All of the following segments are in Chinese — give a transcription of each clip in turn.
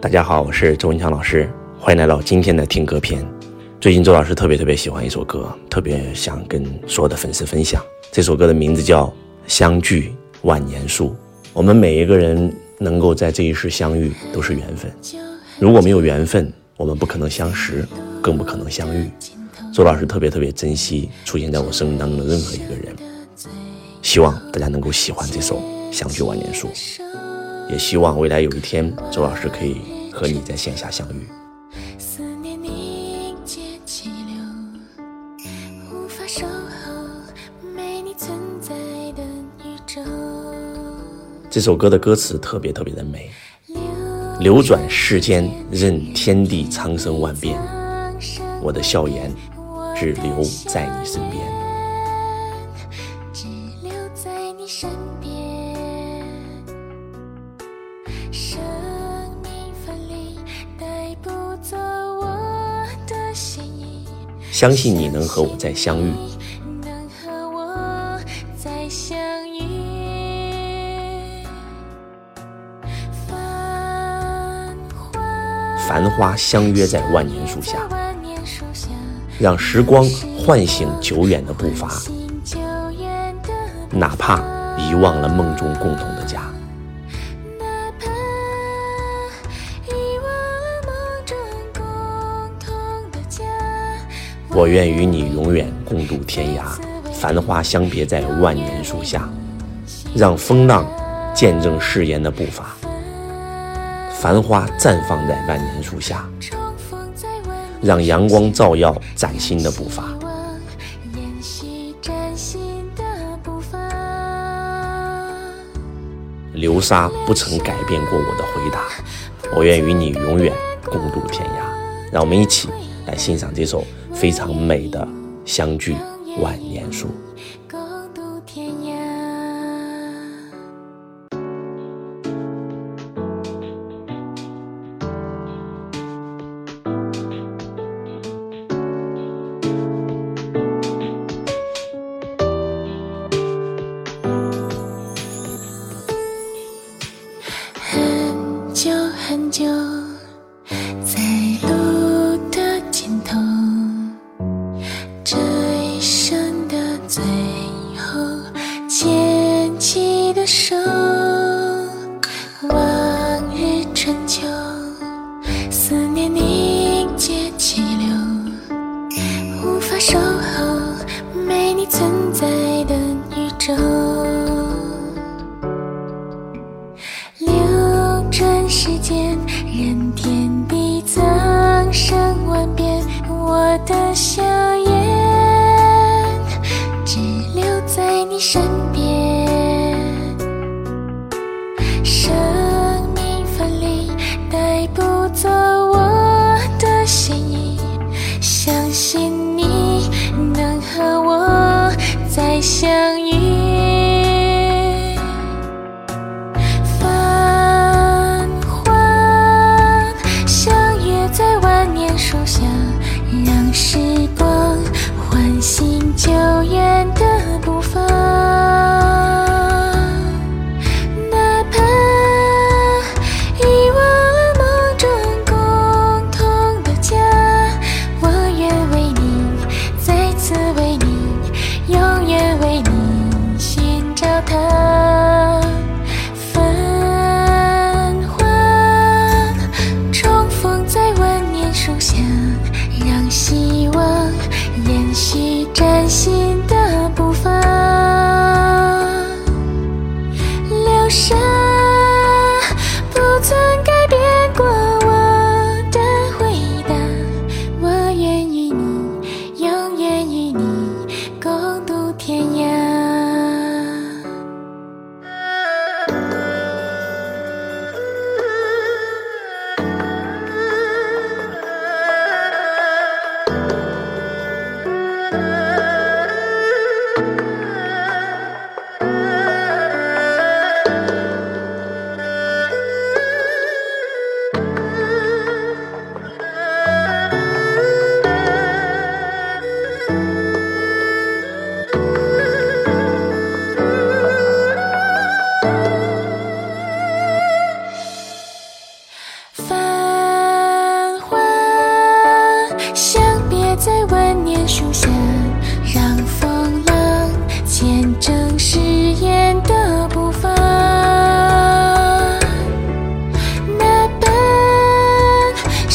大家好，我是周文强老师，欢迎来到今天的听歌篇。最近周老师特别特别喜欢一首歌，特别想跟所有的粉丝分享。这首歌的名字叫《相聚万年树》。我们每一个人能够在这一世相遇，都是缘分。如果没有缘分，我们不可能相识，更不可能相遇。周老师特别特别珍惜出现在我生命当中的任何一个人。希望大家能够喜欢这首《相聚万年树》。也希望未来有一天，周老师可以和你在线下相遇。这首歌的歌词特别特别的美，流转世间，任天地苍生万变，我的笑颜只留在你身边。相信你能和我再相遇。繁花相约在万年树下，让时光唤醒久远的步伐，哪怕遗忘了梦中共同的家。我愿与你永远共度天涯，繁花相别在万年树下，让风浪见证誓言的步伐。繁花绽放在万年树下，让阳光照耀崭新的步伐。流沙不曾改变过我的回答，我愿与你永远共度天涯。让我们一起来欣赏这首。非常美的相聚万年树。很久很久。手，相希望延续崭新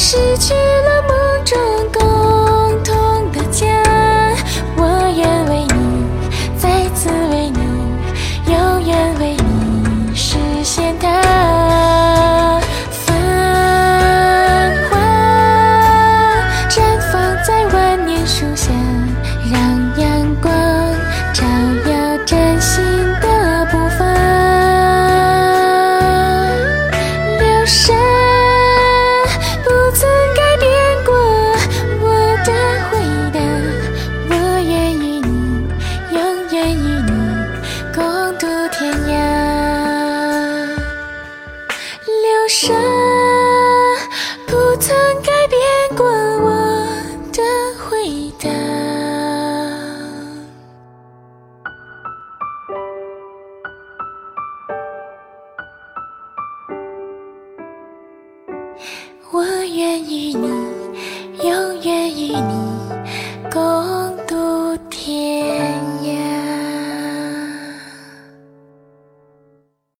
失去了梦中共同的家，我愿为你，再次为你，永远为你实现它。繁花绽放在万年树下，让阳光照耀珍惜。我愿与你。